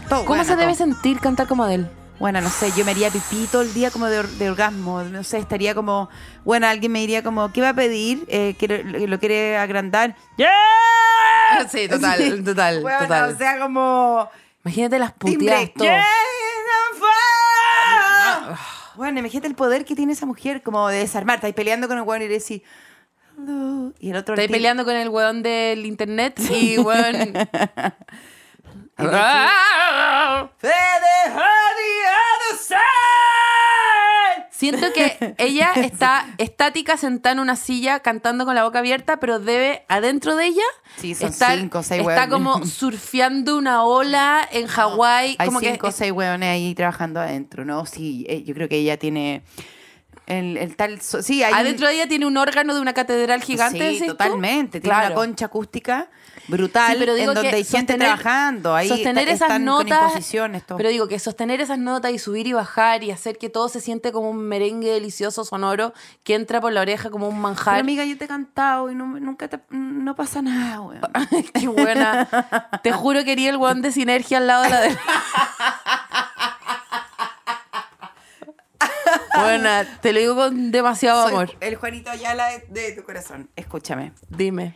Todo. ¿Cómo bueno, se debe todo. sentir cantar como Adele? Bueno, no sé, yo me haría pipí todo el día como de, or- de orgasmo. No sé, estaría como. Bueno, alguien me diría como, ¿qué va a pedir? Eh, que lo, lo quiere agrandar. ¡Yeah! Sí, total, total, Bueno, total. O sea, como. Imagínate las puteadas. ¡No fue! Bueno, imagínate el poder que tiene esa mujer, como de desarmar. Estáis peleando con el weón y le decís. "Hello", Y el otro. Tiro- peleando con el weón del internet y weón. Other side. Siento que ella está estática sentada en una silla cantando con la boca abierta, pero debe adentro de ella Sí, son estar- cinco seis está hueones. como surfeando una ola en Hawái. Hay como cinco que o seis hueones ahí trabajando adentro, ¿no? Sí, eh, yo creo que ella tiene el, el tal... sí, hay un- adentro de ella tiene un órgano de una catedral gigante. Sí, totalmente. Tiene Claro. una concha acústica brutal Sí, pero digo en donde que hay gente sostener- trabajando. Ahí sostener está- esas notas, todo. pero digo que sostener esas notas y subir y bajar y hacer que todo se siente como un merengue delicioso sonoro que entra por la oreja como un Pero, manjar. amiga, yo te he cantado y no, nunca te, no pasa nada, weón. Qué buena. Te juro que quería el guan de sinergia al lado de la de. Buena, te lo digo con demasiado Soy amor. el Juanito Ayala de, de tu corazón. Escúchame. Dime.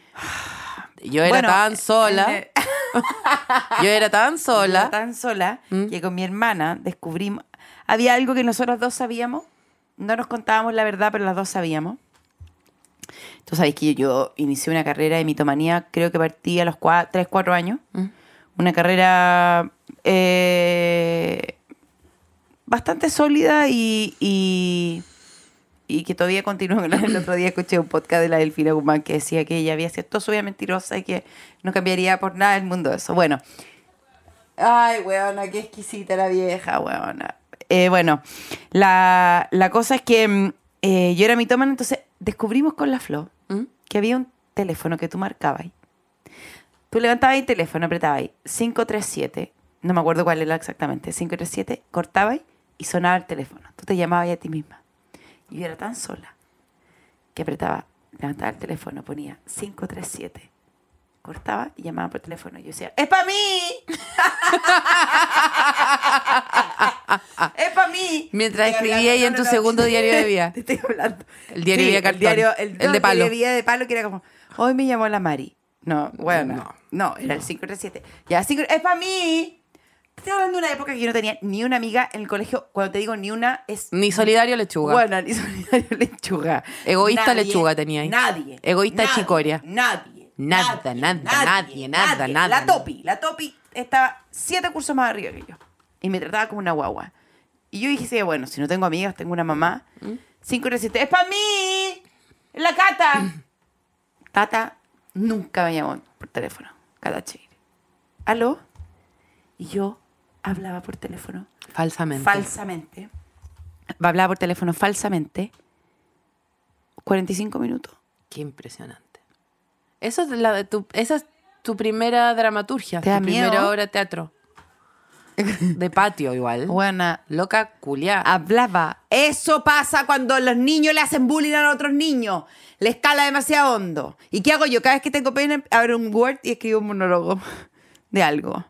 Yo era Bueno, tan sola. eh, Yo era tan sola. era tan sola ¿Mm? que con mi hermana descubrimos. Había algo que nosotros dos sabíamos. No nos contábamos la verdad, pero las dos sabíamos. Tú sabes que yo, yo inicié una carrera de mitomanía, creo que partí a los 3, 4 años. ¿Mm? Una carrera eh, bastante sólida y, y, y que todavía continúa. El otro día escuché un podcast de la Delfina Guzmán que decía que ella había sido todo mentirosa y que no cambiaría por nada el mundo eso. Bueno, Ay, weona, qué exquisita la vieja, weona. Eh, bueno, la, la cosa es que mm, eh, yo era mitómana, entonces descubrimos con la Flo ¿Mm? que había un teléfono que tú marcabas. Tú levantabas el teléfono, apretabas ahí, 537, no me acuerdo cuál era exactamente, 537, cortabas y sonaba el teléfono. Tú te llamabas a ti misma. Y yo era tan sola que apretaba, levantaba el teléfono, ponía 537. Cortaba y llamaba por teléfono. Y yo decía, ¡es para mí! ¡Es para mí! Mientras escribía ahí en tu segundo diario de vida. Te estoy hablando. El diario de vida cartón. El, diario, el, El no, de palo. diario de palo que era como, hoy me llamó la Mari. No, bueno, No. no, era el 537. Ya, es para mí. Estoy hablando de una época que yo no tenía ni una amiga en el colegio. Cuando te digo ni una, es Ni solidario lechuga. Buena, ni solidario lechuga. Egoísta lechuga tenía ahí. Nadie. Egoísta nadie, chicoria. Nadie. Nada, nada, nadie, nada, nada. La Topi, la Topi estaba siete cursos más arriba que yo. Y me trataba como una guagua. Y yo dije, bueno, si no tengo amigas, tengo una mamá. ¿Mm? Cinco recetas. ¡Es para mí! ¡Es la Cata! Tata nunca me llamó por teléfono. Cata Cheire. ¿Aló? Y yo hablaba por teléfono Falsamente. falsamente. Hablaba por teléfono falsamente. 45 minutos. Qué impresionante. Eso es la tu, esa es tu primera dramaturgia. ¿Te da tu primera miedo? obra de teatro. De patio igual. Buena. Loca culiá. Hablaba. Eso pasa cuando los niños le hacen bullying a otros niños. Le escala demasiado hondo. ¿Y qué hago yo? Cada vez que tengo pena, abro un Word y escribo un monólogo de algo.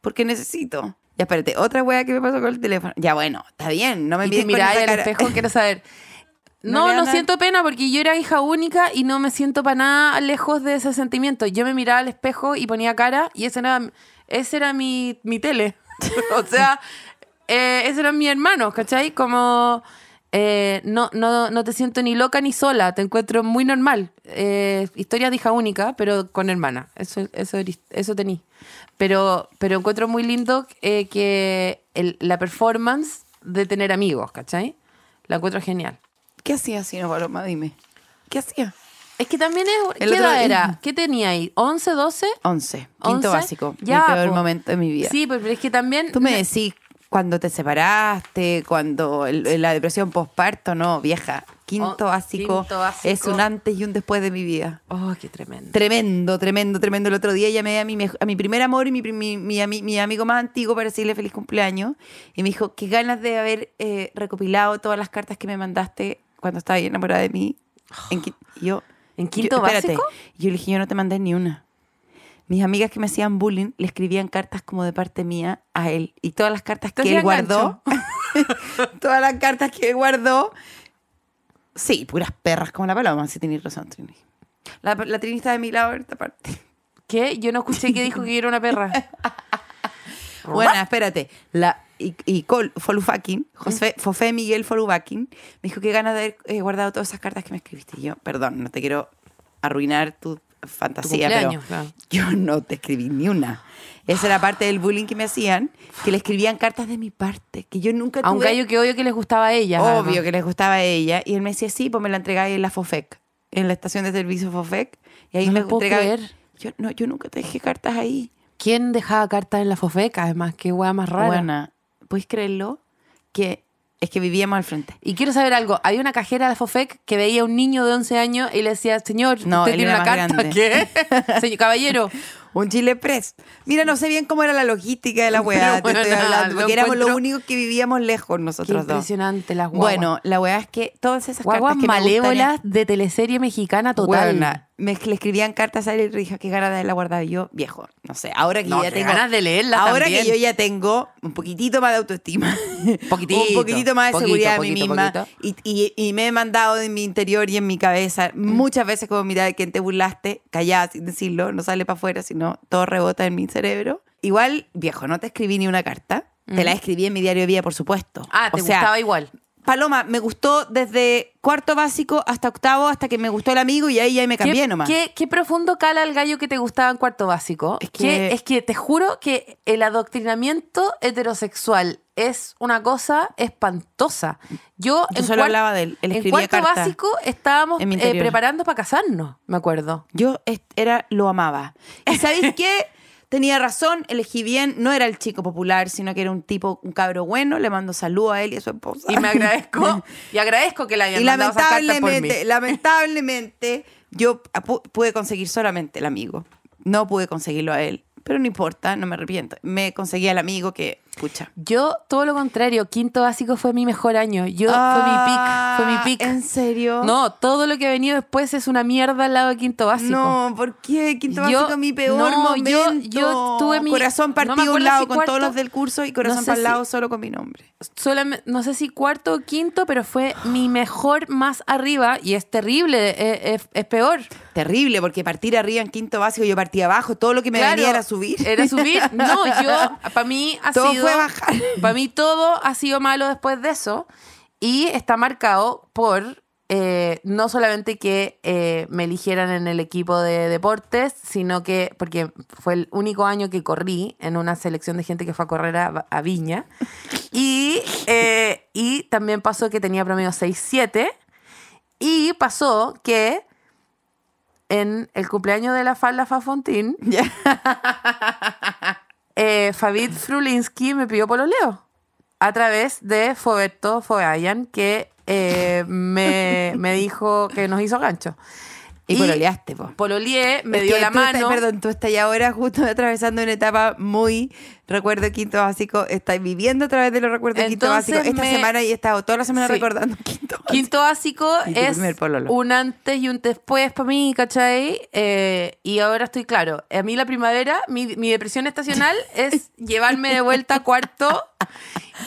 Porque necesito. Ya, espérate. Otra wea que me pasó con el teléfono. Ya, bueno, está bien. No me esa al cara. espejo, quiero saber. No No, siento pena porque yo era hija única y no me siento para nada lejos de ese sentimiento. Yo me miraba al espejo y ponía cara y ese era, ese era mi, mi tele. o sea, eh, ese eran mis hermanos, ¿cachai? Como eh, no, no, no te siento ni loca ni sola, te encuentro muy normal. Eh, historia de hija única, pero con hermana. Eso, eso, eso tení. Pero, pero encuentro muy lindo eh, que el- la performance de tener amigos, ¿cachai? La encuentro genial. ¿Qué hacía así, no, Paloma? Dime. ¿Qué hacía? Es que también es. El ¿Qué otro- edad era? ¿Qué tenía ahí? ¿11, 12? 11. Quinto 11? básico. Ya, mi peor po. momento de mi vida. Sí, pero es que también. Tú me decís cuando te separaste, cuando el- la depresión postparto, no, vieja. Quinto Oh, básico, quinto básico. es un antes y un después de mi vida. Oh, qué tremendo. Tremendo, tremendo, tremendo. El otro día llamé a mi, a mi primer amor y mi, mi, mi mi amigo más antiguo para decirle feliz cumpleaños. Y me dijo, qué ganas de haber eh, recopilado todas las cartas que me mandaste cuando estaba enamorada de mí. En, qui- y yo, ¿En quinto yo- espérate. básico? Yo le dije, yo no te mandé ni una. Mis amigas que me hacían bullying le escribían cartas como de parte mía a él. Y todas las cartas ¿Te que él guardó, todas las cartas que él guardó, sí, puras perras como la paloma, si tenéis razón, Trini. La, la Trini está de mi lado en esta parte. ¿Qué? Yo no escuché que dijo que yo era una perra. Bueno, espérate. La, y, y Col, Folufakin, José, Fofé Miguel Folufakin, me dijo que ganas de haber eh, guardado todas esas cartas que me escribiste. Y yo, perdón, no te quiero arruinar tu fantasía, pero claro. yo no te escribí ni una. Esa era parte del bullying que me hacían, que le escribían cartas de mi parte, que yo nunca A un tuve. gallo que obvio que les gustaba a ella. Obvio que les gustaba a ella. Y él me decía, sí, pues me la entregáis en la FOFEC, en la estación de servicio FOFEC. Y ahí No me entregaba-. Yo, no, yo nunca te dejé cartas ahí. ¿Quién dejaba cartas en la fofeca? Además, qué hueá más rara. Buena. ¿Puedes creerlo? Que es que vivíamos al frente. Y quiero saber algo. Había una cajera de la FOFEC que veía a un niño de 11 años y le decía, señor, No, ¿usted tiene una carta? grande. ¿Qué? Señor caballero. Un Chile Press. Mira, no sé bien cómo era la logística de la weá, te estoy bueno, hablando, lo porque éramos los únicos que vivíamos lejos Qué nosotros dos. impresionante las guaguas. Bueno, la weá es que todas esas guaguas cartas que me malévolas gustarían- de teleserie mexicana total. Weona, me le escribían cartas a él y le dije que ganas de haberla guardado Y yo, viejo. No sé, ahora que No, yo ya qué tengo. ganas de leerla Ahora también. que yo ya tengo un poquitito más de autoestima. Poquitito, un poquitito más de poquito, seguridad poquito, mí misma. Y, y- y me he mandado en mi interior y en mi cabeza muchas veces como mira de quien te burlaste, callada sin decirlo, no sale para afuera, sino todo rebota en mi cerebro. Igual, viejo, no te escribí ni una carta. Te la escribí en mi diario de vida, por supuesto. Ah, te O sea, gustaba igual. Paloma, me gustó desde cuarto básico hasta octavo, hasta que me gustó el amigo y ahí ya me cambié ¿Qué, nomás. Qué, qué profundo cala el gallo que te gustaba en cuarto básico. Es Es que- que, es que te juro que el adoctrinamiento heterosexual es una cosa espantosa. Yo, Yo en solo hablaba de él. Él en escribía cuarto básico estábamos eh, preparando para casarnos, me acuerdo. Yo era, lo amaba. ¿Y sabéis qué? Tenía razón, elegí bien. No era el chico popular, sino que era un tipo, un cabro bueno. Le mando saludo a él y a su esposa. Y me agradezco, y agradezco que le hayan Y mandado esas cartas por mí. lamentablemente, lamentablemente, yo pu- pude conseguir solamente el amigo. No pude conseguirlo a él. Pero no importa, no me arrepiento. Me conseguí al amigo que Pucha. Yo, todo lo contrario, quinto básico fue mi mejor año. Yo, fue mi pick, fue mi Ah, pick. ¿En serio? No, todo lo que ha venido después es una mierda al lado de quinto básico. No, ¿por qué? Quinto Yo- básico mi peor no, yo- momento. yo tuve mi- Corazón no partido a un lado si con todos los del curso y corazón no sé para el si- lado solo con mi nombre. Solamente- no sé si cuarto o quinto, pero fue mi mejor más arriba y es terrible, es, es- es peor. Terrible, porque partir arriba en quinto básico, yo partí abajo, todo lo que me Claro, venía era subir. Era subir. No, yo, para mí ha Todo sido. Fue bajar. Para mí todo ha sido malo después de eso. Y está marcado por eh, no solamente que eh, me eligieran en el equipo de deportes, sino que, porque fue el único año que corrí en una selección de gente que fue a correr a, a Viña. Y, eh, y también pasó que tenía promedio 6-7. Y pasó que en el cumpleaños de la Falda Fafontín, Ya. eh, Fabit Frulinski me pidió pololeo a través de Foberto Fogayan, que eh, me, me dijo que nos hizo gancho. Y pololeaste, po. Pololeé, me Es dio la estás- mano. perdón, tú estás ahora justo atravesando una etapa muy recuerdo quinto básico. Estás viviendo a través de los recuerdos quinto básico. Esta me- semana y he estado toda la semana Sí. recordando quinto básico. Quinto básico Y es un antes y un después para mí, ¿cachai? Eh, y ahora estoy claro. A mí la primavera, mi, mi depresión estacional es llevarme de vuelta a cuarto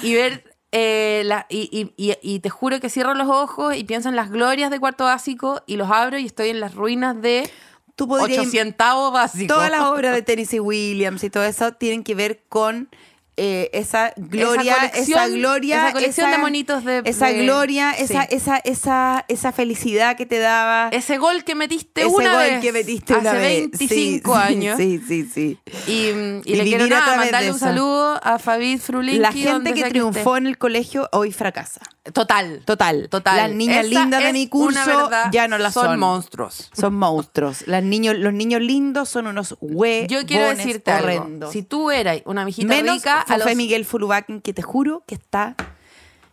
y ver. Eh, la- y, y- y- y te juro que cierro los ojos y pienso en las glorias de cuarto básico y los abro y estoy en las ruinas de Tú podrías 800 básico. Todas las obras de Tennessee Williams y todo eso tienen que ver con eh, esa gloria, esa, gloria, esa colección de monitos de- esa de- gloria, sí. esa, esa, esa, esa felicidad que te daba. Ese gol que metiste ese una gol vez que metiste hace una vez. 25 Sí, sí, años. Sí, sí, sí. Y, y Y le quiero nada, mandarle un saludo a Fabi Frulinki. La gente que triunfó en el colegio hoy fracasa. Total. Total. Total. Las niñas Esa lindas de mi curso verdad, ya no las son. monstruos. Son monstruos. Las niños, los niños lindos son unos huevones Yo quiero decirte horrendos. algo. Si tú eras una mijita Menos rica, a fue los... Miguel Fulubaken, que te juro que está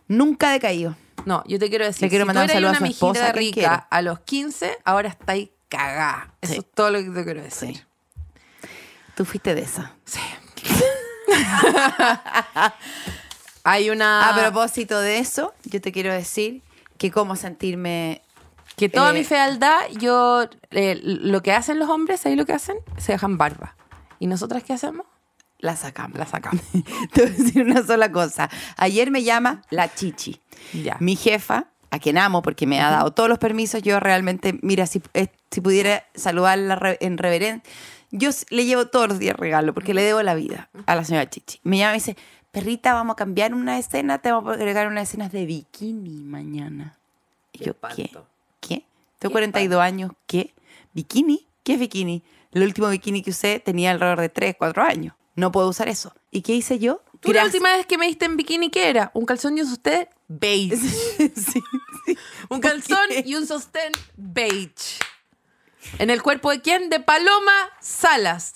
nunca decaído. No, yo te quiero decir, Le quiero si mandar un tú saludo a su esposa, rica a los 15, ahora estáis cagada. Eso Sí. es todo lo que te quiero decir. Sí. Tú fuiste de esa. Sí. Hay una... A propósito de eso, yo te quiero decir que cómo sentirme... Que toda Eh, mi fealdad, yo, eh, lo que hacen los hombres, ahí lo que hacen, se dejan barba. ¿Y nosotras qué hacemos? La sacamos. La sacamos. Te voy a decir una sola cosa. Ayer me llama la Chichi. Ya. Mi jefa, a quien amo porque me ha dado todos los permisos, yo realmente, mira, si, eh, si pudiera saludarla en reverencia, yo le llevo todos los días regalo porque le debo la vida a la señora Chichi. Me llama y dice, perrita, vamos a cambiar una escena, te vamos a agregar unas escenas de bikini mañana. Y Qué yo, ¿qué? espanto. ¿Qué? Tengo Qué 42 años, ¿qué? ¿Bikini? ¿Qué es bikini? El último bikini que usé tenía alrededor de 3, 4 años. No puedo usar eso. ¿Y qué hice yo? ¿Tú la última vez que me diste en bikini qué era? ¿Un calzón y un sostén? Beige. sí, sí. Un calzón y un sostén beige. ¿En el cuerpo de quién? De Paloma Salas.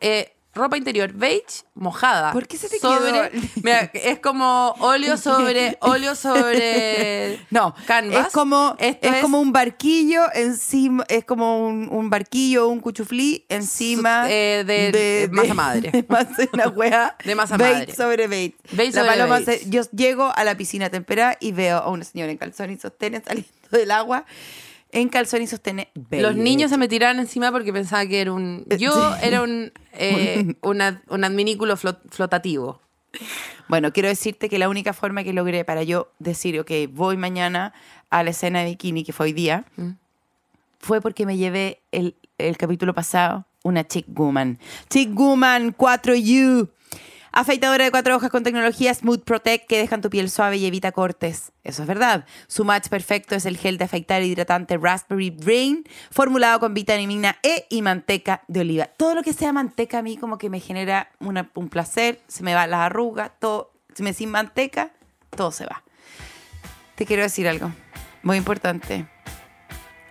Eh, ropa interior beige, mojada. ¿Por qué se te sobre, quedó? Mira, es como óleo sobre óleo sobre No, canvas. es como Esto es, como un barquillo encima, es como un, un barquillo, un cuchuflí encima eh, de- de masa madre. de masa, una wea De masa madre. sobre. Bait La sobre paloma bait. se- yo llego a la piscina temperada y veo a una señora en calzón y sostenes saliendo del agua en calzón beige. Los niños se me tiraron encima porque pensaba que era un. Yo Sí. era un, eh, un, ad- un adminículo flot- flotativo. Bueno, quiero decirte que la única forma que logré para yo decir, ok, voy mañana a la escena de bikini, que fue hoy día, Mm. fue porque me llevé el, el capítulo pasado una Chick Woman. Chick Woman 4U. Afeitadora de cuatro hojas con tecnología Smooth Protect que dejan tu piel suave y evita cortes. Eso es verdad. Su match perfecto es el gel de afeitar hidratante Raspberry Brain, formulado con vitamina E y manteca de oliva. Todo lo que sea manteca a mí como que me genera un placer, se me van las arrugas, todo. Si me sin manteca, todo se va. Te quiero decir algo muy importante.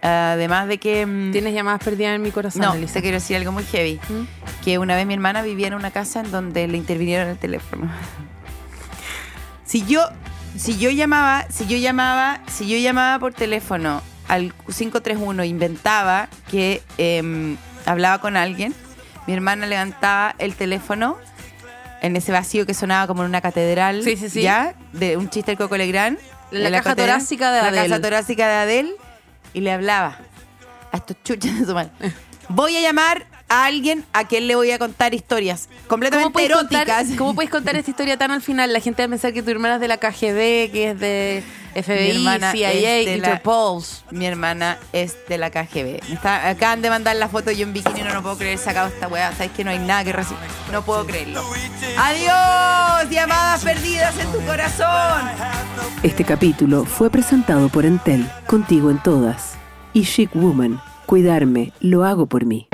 Además de que... mm, Tienes llamadas perdidas en mi corazón, no, Elisa. te quiero decir algo muy heavy. ¿Mm? Que una vez mi hermana vivía en una casa en donde le intervinieron el teléfono. Si yo, si yo llamaba, si yo llamaba, si yo llamaba por teléfono al 531 inventaba que em, hablaba con alguien, mi hermana levantaba el teléfono en ese vacío que sonaba como en una catedral, Sí, sí, sí. ¿ya? De un chiste del Coco Legrand. La de caja torácica de La Adele. caja torácica de Adele. Y le hablaba a estos chuchas de su madre. Voy a llamar a alguien a quien le voy a contar historias ¿Cómo completamente contar, eróticas. ¿Cómo puedes contar esta historia tan al final? La gente va a pensar que tu hermana es de la KGB, que es de FBI, hermana CIA, Interpol. Mi hermana es de la KGB. Me está- acaban de mandar la foto yo en bikini, no, no puedo creer sacado esta weá. Sabes que no hay nada que recibir. No puedo creerlo. Adiós, llamadas perdidas en tu corazón. Este capítulo fue presentado por Entel, contigo en todas. Y Chic Woman, cuidarme, lo hago por mí.